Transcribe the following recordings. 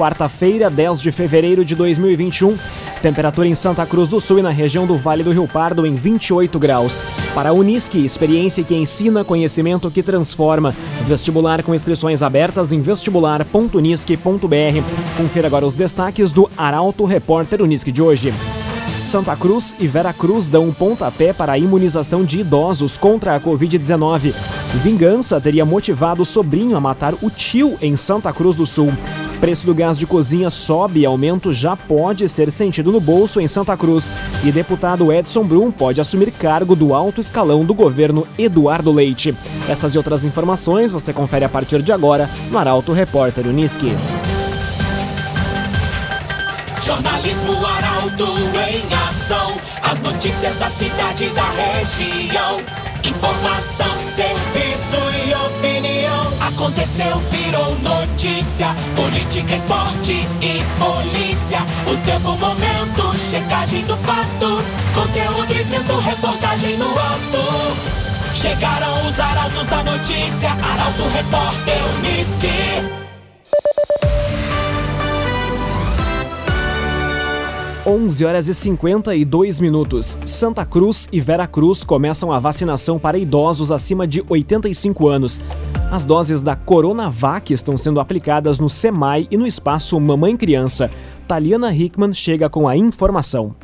quarta-feira, 10 de fevereiro de 2021. Temperatura em Santa Cruz do Sul e na região do Vale do Rio Pardo em 28 graus. Para a Unisque, experiência que ensina, conhecimento que transforma. Vestibular com inscrições abertas em vestibular.unisque.br. Confira agora os destaques do Arauto Repórter Unisque de hoje. Santa Cruz e Vera Cruz dão um pontapé para a imunização de idosos contra a Covid-19. Vingança teria motivado o sobrinho a matar o tio em Santa Cruz do Sul. Preço do gás de cozinha sobe e aumento já pode ser sentido no bolso em Santa Cruz. E deputado Edson Brum pode assumir cargo do alto escalão do governo Eduardo Leite. Essas e outras informações você confere a partir de agora no Arauto Repórter Uniski. Jornalismo Arauto em ação. As notícias da cidade e da região. Informação, opinião. Aconteceu, virou notícia. Política, esporte e polícia. O tempo, momento, checagem do fato. Conteúdo dizendo, reportagem no ato. Chegaram os arautos da notícia. Arauto, repórter, Unisque. 11 horas e 52 minutos. Santa Cruz e Vera Cruz começam a vacinação para idosos acima de 85 anos. As doses da Coronavac estão sendo aplicadas no SEMAI e no espaço Mamãe Criança. Taliana Hickman chega com a informação.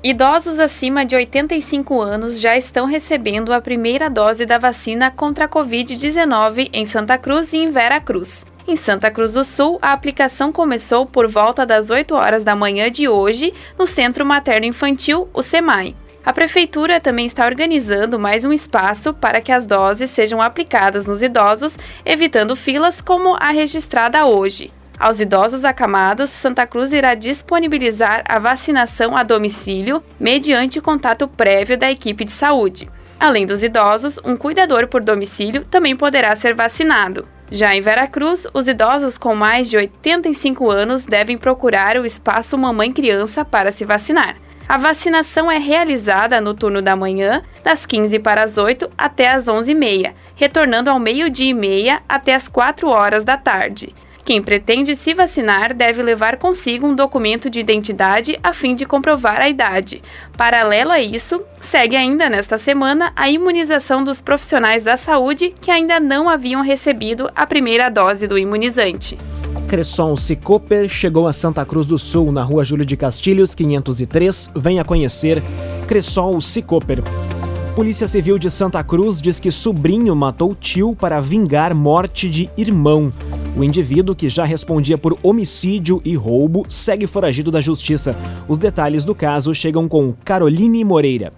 Idosos acima de 85 anos já estão recebendo a primeira dose da vacina contra a Covid-19 em Santa Cruz e em Vera Cruz. Em Santa Cruz do Sul, a aplicação começou por volta das 8 horas da manhã de hoje no Centro Materno Infantil, o SEMAI. A Prefeitura também está organizando mais um espaço para que as doses sejam aplicadas nos idosos, evitando filas como a registrada hoje. Aos idosos acamados, Santa Cruz irá disponibilizar a vacinação a domicílio, mediante contato prévio da equipe de saúde. Além dos idosos, um cuidador por domicílio também poderá ser vacinado. Já em Veracruz, os idosos com mais de 85 anos devem procurar o espaço Mamãe Criança para se vacinar. A vacinação é realizada no turno da manhã, das 15 para as 8 até as 11h30, retornando ao meio-dia e meia até as 4 horas da tarde. Quem pretende se vacinar deve levar consigo um documento de identidade a fim de comprovar a idade. Paralelo a isso, segue ainda nesta semana a imunização dos profissionais da saúde que ainda não haviam recebido a primeira dose do imunizante. Cresson Cicoper chegou a Santa Cruz do Sul, na rua Júlio de Castilhos, 503. Venha conhecer Cressol Cicoper. Polícia Civil de Santa Cruz diz que sobrinho matou tio para vingar morte de irmão. O indivíduo, que já respondia por homicídio e roubo, segue foragido da justiça. Os detalhes do caso chegam com Caroline Moreira.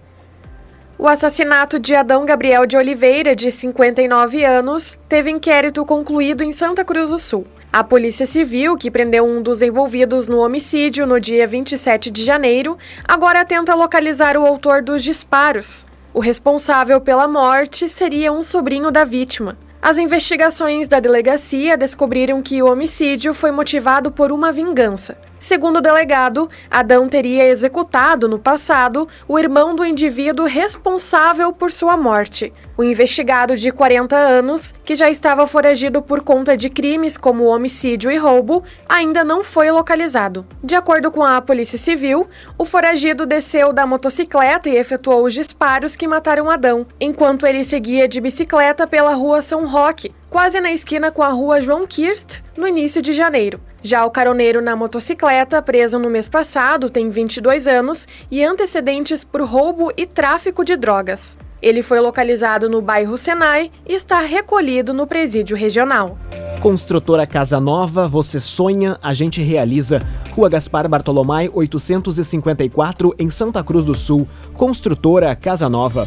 O assassinato de Adão Gabriel de Oliveira, de 59 anos, teve inquérito concluído em Santa Cruz do Sul. A Polícia Civil, que prendeu um dos envolvidos no homicídio no dia 27 de janeiro, agora tenta localizar o autor dos disparos. O responsável pela morte seria um sobrinho da vítima. As investigações da delegacia descobriram que o homicídio foi motivado por uma vingança. Segundo o delegado, Adão teria executado no passado o irmão do indivíduo responsável por sua morte. O investigado de 40 anos, que já estava foragido por conta de crimes como homicídio e roubo, ainda não foi localizado. De acordo com a Polícia Civil, o foragido desceu da motocicleta e efetuou os disparos que mataram Adão, enquanto ele seguia de bicicleta pela rua São Roque, quase na esquina com a rua João Kirst, no início de janeiro. Já o caroneiro na motocicleta, preso no mês passado, tem 22 anos e antecedentes por roubo e tráfico de drogas. Ele foi localizado no bairro Senai e está recolhido no presídio regional. Construtora Casa Nova, você sonha, a gente realiza. Rua Gaspar Bartolomai, 854, em Santa Cruz do Sul. Construtora Casa Nova.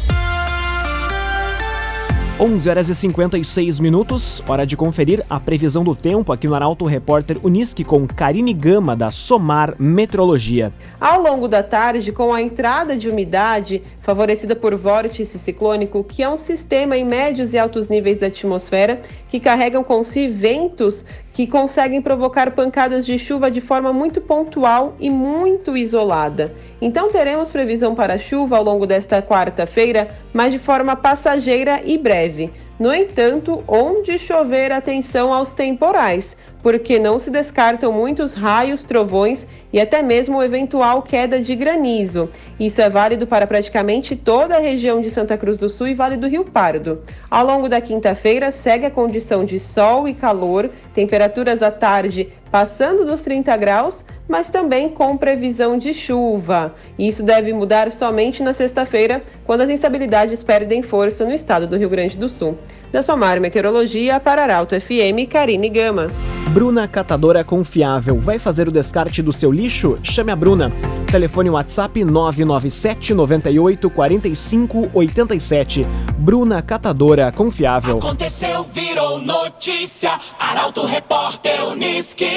11 horas e 56 minutos, hora de conferir a previsão do tempo aqui no Arauto Repórter Unisque com Karine Gama, da Somar Metrologia. Ao longo da tarde, com a entrada de umidade favorecida por vórtice ciclônico, que é um sistema em médios e altos níveis da atmosfera que carregam com si ventos que conseguem provocar pancadas de chuva de forma muito pontual e muito isolada. Então teremos previsão para chuva ao longo desta quarta-feira, mas de forma passageira e breve. No entanto, onde chover, atenção aos temporais porque não se descartam muitos raios, trovões e até mesmo eventual queda de granizo. Isso é válido para praticamente toda a região de Santa Cruz do Sul e Vale do Rio Pardo. Ao longo da quinta-feira, segue a condição de sol e calor, temperaturas à tarde passando dos 30 graus, mas também com previsão de chuva. Isso deve mudar somente na sexta-feira, quando as instabilidades perdem força no estado do Rio Grande do Sul. Da Somar Meteorologia para Arauto FM, Karine Gama. Bruna Catadora Confiável. Vai fazer o descarte do seu lixo? Chame a Bruna. Telefone WhatsApp 997 98 45 87. Bruna Catadora Confiável. Aconteceu, virou notícia. Arauto Repórter Uniski.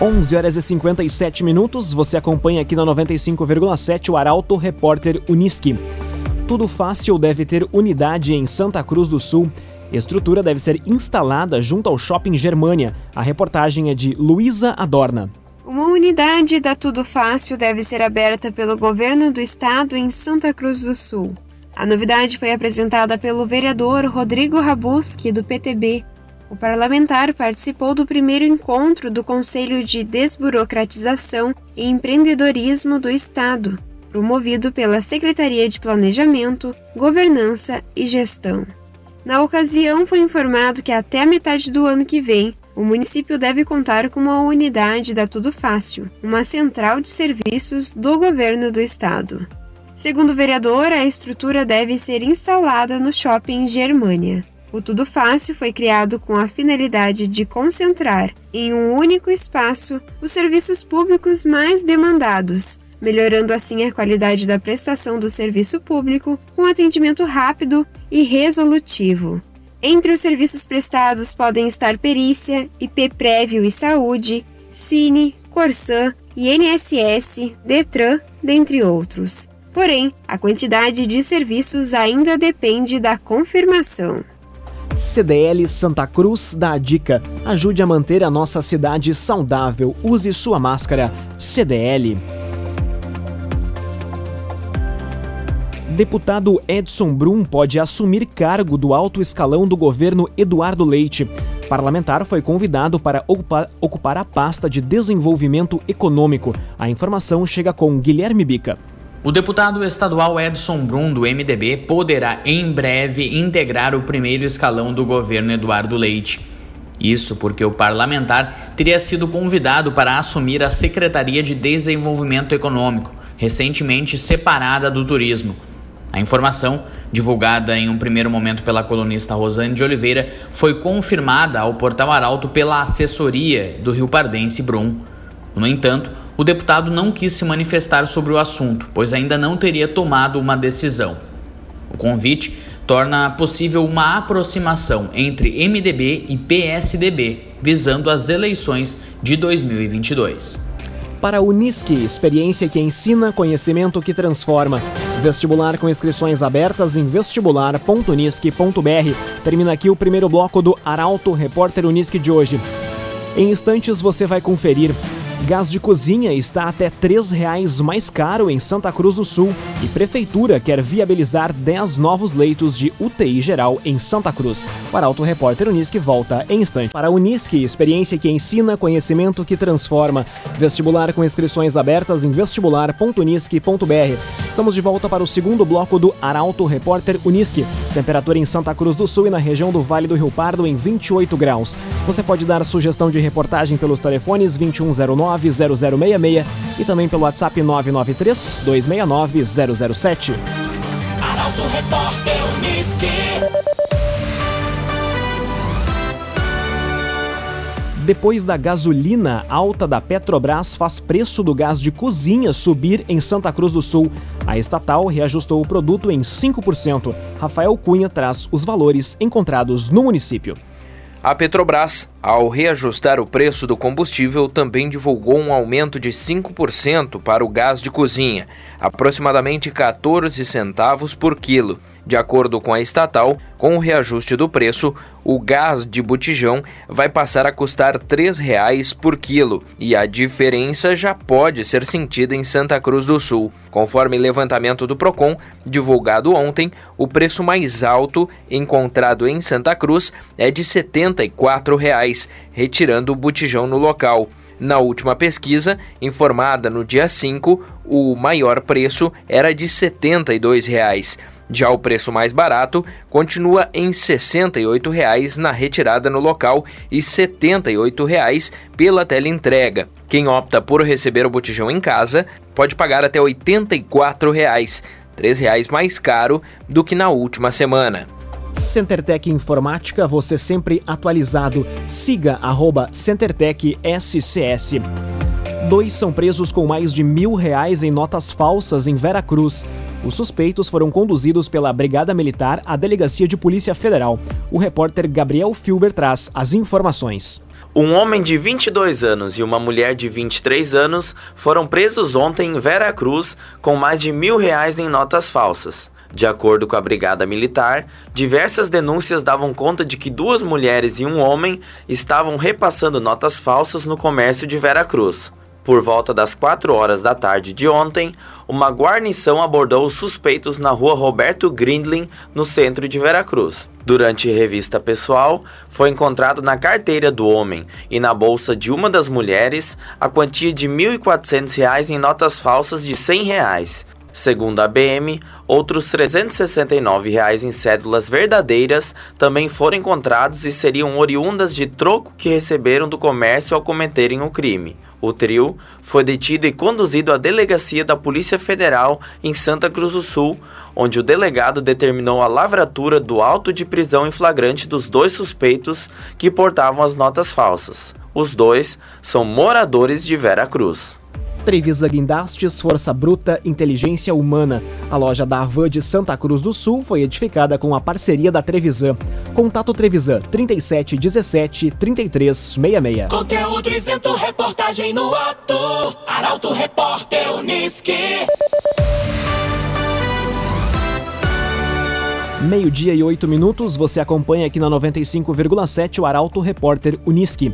11 horas e 57 minutos. Você acompanha aqui na 95,7 o Arauto Repórter Uniski. Tudo fácil deve ter unidade em Santa Cruz do Sul. Estrutura deve ser instalada junto ao Shopping Germânia. A reportagem é de Luísa Adorna. Uma unidade da Tudo Fácil deve ser aberta pelo governo do estado em Santa Cruz do Sul. A novidade foi apresentada pelo vereador Rodrigo Rabuski, do PTB. O parlamentar participou do primeiro encontro do Conselho de Desburocratização e Empreendedorismo do Estado, promovido pela Secretaria de Planejamento, Governança e Gestão. Na ocasião, foi informado que até a metade do ano que vem, o município deve contar com uma unidade da Tudo Fácil, uma central de serviços do governo do estado. Segundo o vereador, a estrutura deve ser instalada no shopping Germânia. O Tudo Fácil foi criado com a finalidade de concentrar em um único espaço os serviços públicos mais demandados, melhorando assim a qualidade da prestação do serviço público com atendimento rápido e resolutivo. Entre os serviços prestados podem estar perícia, IP prévio e saúde, Cine, Corsan, INSS, Detran, dentre outros. Porém, a quantidade de serviços ainda depende da confirmação. CDL Santa Cruz dá a dica: ajude a manter a nossa cidade saudável. Use sua máscara. CDL. Deputado Edson Brum pode assumir cargo do alto escalão do governo Eduardo Leite. Parlamentar foi convidado para ocupar, ocupar a pasta de desenvolvimento econômico. A informação chega com Guilherme Bica. O deputado estadual Edson Brum, do MDB, poderá em breve integrar o primeiro escalão do governo Eduardo Leite. Isso porque o parlamentar teria sido convidado para assumir a Secretaria de Desenvolvimento Econômico, recentemente separada do turismo. A informação, divulgada em um primeiro momento pela colunista Rosane de Oliveira, foi confirmada ao portal Arauto pela assessoria do Rio Pardense Brum. No entanto, o deputado não quis se manifestar sobre o assunto, pois ainda não teria tomado uma decisão. O convite torna possível uma aproximação entre MDB e PSDB, visando as eleições de 2022 para a Unisque, experiência que ensina, conhecimento que transforma. Vestibular com inscrições abertas em vestibular.unisque.br. Termina aqui o primeiro bloco do Arauto Repórter Unisque de hoje. Em instantes você vai conferir Gás de cozinha está até R$ 3,00 mais caro em Santa Cruz do Sul e Prefeitura quer viabilizar 10 novos leitos de UTI geral em Santa Cruz. Para Auto Repórter Unisque volta em instante. Para a Unisque, experiência que ensina, conhecimento que transforma. Vestibular com inscrições abertas em vestibular.unisque.br. Estamos de volta para o segundo bloco do Arauto Repórter Unisque. Temperatura em Santa Cruz do Sul e na região do Vale do Rio Pardo em 28 graus. Você pode dar sugestão de reportagem pelos telefones 2109 0066 e também pelo WhatsApp 993 269 007. Arauto Repórter Depois da gasolina alta da Petrobras faz preço do gás de cozinha subir em Santa Cruz do Sul. A estatal reajustou o produto em 5%. Rafael Cunha traz os valores encontrados no município. A Petrobras ao reajustar o preço do combustível, também divulgou um aumento de 5% para o gás de cozinha, aproximadamente 14 centavos por quilo. De acordo com a estatal, com o reajuste do preço, o gás de botijão vai passar a custar R$ 3,00 por quilo e a diferença já pode ser sentida em Santa Cruz do Sul. Conforme levantamento do Procon, divulgado ontem, o preço mais alto encontrado em Santa Cruz é de R$ 74, retirando o botijão no local. Na última pesquisa, informada no dia 5, o maior preço era de 72 reais. Já o preço mais barato continua em R$ 68,00 na retirada no local e R$ 78,00 pela teleentrega. Quem opta por receber o botijão em casa pode pagar até R$ 84,00, R$ 3,00 mais caro do que na última semana. CenterTech Informática, você sempre atualizado. Siga arroba CenterTech SCS. Dois são presos com mais de mil reais em notas falsas em Vera Cruz. Os suspeitos foram conduzidos pela Brigada Militar à Delegacia de Polícia Federal. O repórter Gabriel Filber traz as informações. Um homem de 22 anos e uma mulher de 23 anos foram presos ontem em Vera Cruz com mais de mil reais em notas falsas. De acordo com a Brigada Militar, diversas denúncias davam conta de que duas mulheres e um homem estavam repassando notas falsas no comércio de Vera Cruz. Por volta das 4 horas da tarde de ontem, uma guarnição abordou os suspeitos na rua Roberto Grindlin, no centro de Veracruz. Durante revista pessoal, foi encontrado na carteira do homem e na bolsa de uma das mulheres a quantia de R$ 1.400 em notas falsas de 100 reais. Segundo a BM, outros 369 reais em cédulas verdadeiras também foram encontrados e seriam oriundas de troco que receberam do comércio ao cometerem o crime. O trio foi detido e conduzido à delegacia da Polícia Federal em Santa Cruz do Sul, onde o delegado determinou a lavratura do auto de prisão em flagrante dos dois suspeitos que portavam as notas falsas. Os dois são moradores de Vera Cruz. Trevisa Guindastes, Força Bruta, Inteligência Humana. A loja da Avan de Santa Cruz do Sul foi edificada com a parceria da Trevisan. Contato Trevisan 37 17 33 66. Conteúdo isento, reportagem no ato. Arauto Repórter Uniski. Meio-dia e oito minutos, você acompanha aqui na 95,7 o Arauto Repórter Uniski.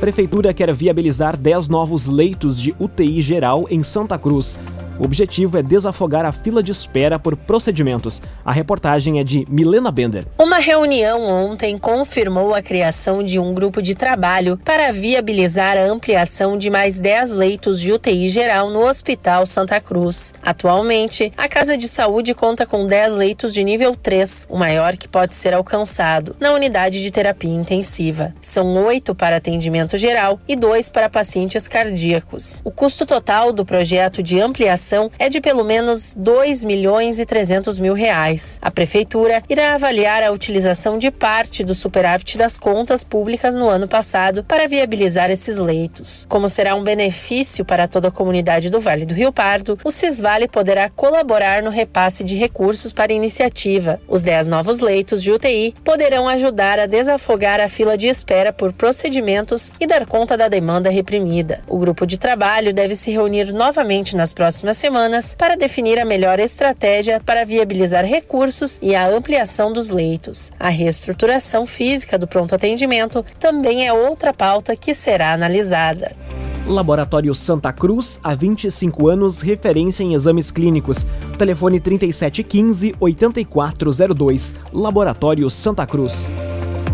Prefeitura quer viabilizar 10 novos leitos de UTI geral em Santa Cruz. O objetivo é desafogar a fila de espera por procedimentos. A reportagem é de Milena Bender. Uma reunião ontem confirmou a criação de um grupo de trabalho para viabilizar a ampliação de mais 10 leitos de UTI geral no Hospital Santa Cruz. Atualmente, a Casa de Saúde conta com 10 leitos de nível 3, o maior que pode ser alcançado, na unidade de terapia intensiva. São oito para atendimento geral e dois para pacientes cardíacos. O custo total do projeto de ampliação é de pelo menos 2 milhões e 300 mil reais. A prefeitura irá avaliar a utilização de parte do superávit das contas públicas no ano passado para viabilizar esses leitos. Como será um benefício para toda a comunidade do Vale do Rio Pardo, o Cisvale poderá colaborar no repasse de recursos para a iniciativa. Os 10 novos leitos de UTI poderão ajudar a desafogar a fila de espera por procedimentos e dar conta da demanda reprimida. O grupo de trabalho deve se reunir novamente nas próximas semanas para definir a melhor estratégia para viabilizar recursos e a ampliação dos leitos. A reestruturação física do pronto atendimento também é outra pauta que será analisada. Laboratório Santa Cruz, há 25 anos, referência em exames clínicos. Telefone 3715-8402. Laboratório Santa Cruz.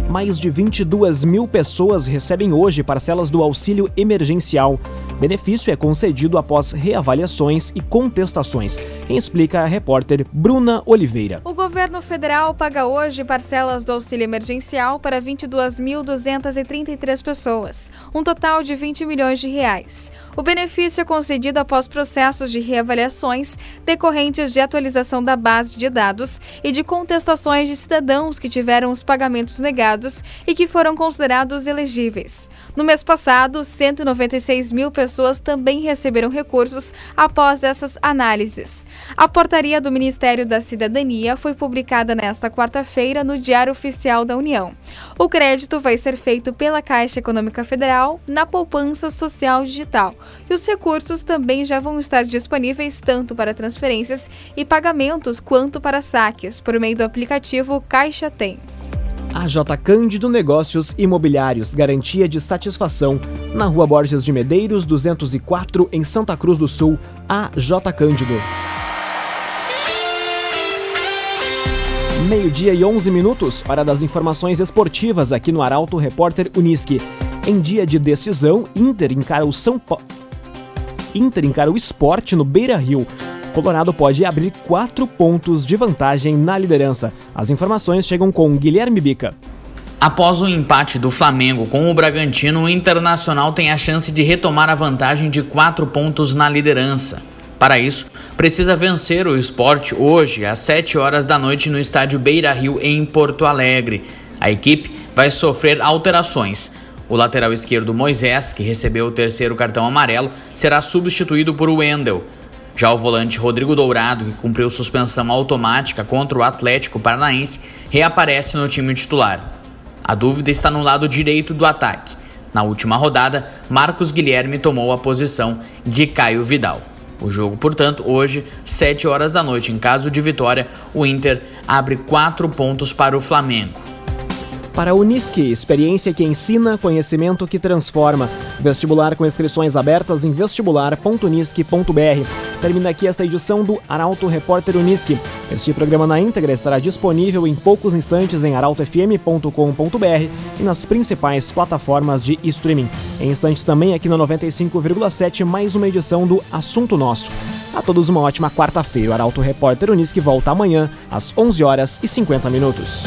Mais de 22 mil pessoas recebem hoje parcelas do auxílio emergencial. Benefício é concedido após reavaliações e contestações. Quem explica é a repórter Bruna Oliveira. O governo federal paga hoje parcelas do auxílio emergencial para 22.233 pessoas, um total de 20 milhões de reais. O benefício é concedido após processos de reavaliações decorrentes de atualização da base de dados e de contestações de cidadãos que tiveram os pagamentos negados e que foram considerados elegíveis. No mês passado, 196 mil pessoas também receberam recursos após essas análises. A portaria do Ministério da Cidadania foi publicada nesta quarta-feira no Diário Oficial da União. O crédito vai ser feito pela Caixa Econômica Federal na poupança social digital e os recursos também já vão estar disponíveis tanto para transferências e pagamentos quanto para saques por meio do aplicativo Caixa Tem. AJ Cândido Negócios Imobiliários, garantia de satisfação. Na Rua Borges de Medeiros, 204, em Santa Cruz do Sul. AJ Cândido. Meio-dia e 11 minutos, hora das informações esportivas aqui no Arauto Repórter Uniski. Em dia de decisão, Inter encara o São Paulo. Inter encara o esporte no Beira Rio. Colorado pode abrir quatro pontos de vantagem na liderança. As informações chegam com Guilherme Bica. Após o empate do Flamengo com o Bragantino, o Internacional tem a chance de retomar a vantagem de quatro pontos na liderança. Para isso, precisa vencer o esporte hoje, às 7 horas da noite, no estádio Beira Rio, em Porto Alegre. A equipe vai sofrer alterações. O lateral esquerdo Moisés, que recebeu o terceiro cartão amarelo, será substituído por Wendel. Já o volante Rodrigo Dourado, que cumpriu suspensão automática contra o Atlético Paranaense, reaparece no time titular. A dúvida está no lado direito do ataque. Na última rodada, Marcos Guilherme tomou a posição de Caio Vidal. O jogo, portanto, hoje, 7 horas da noite, em caso de vitória, o Inter abre 4 pontos para o Flamengo. Para a Unisque, experiência que ensina, conhecimento que transforma. Vestibular com inscrições abertas em vestibular.unisque.br. Termina aqui esta edição do Arauto Repórter Unisque. Este programa na íntegra estará disponível em poucos instantes em arautofm.com.br e nas principais plataformas de streaming. Em instantes também aqui na 95,7 mais uma edição do Assunto Nosso. A todos uma ótima quarta-feira. O Arauto Repórter Unisque volta amanhã às 11 horas e 50 minutos.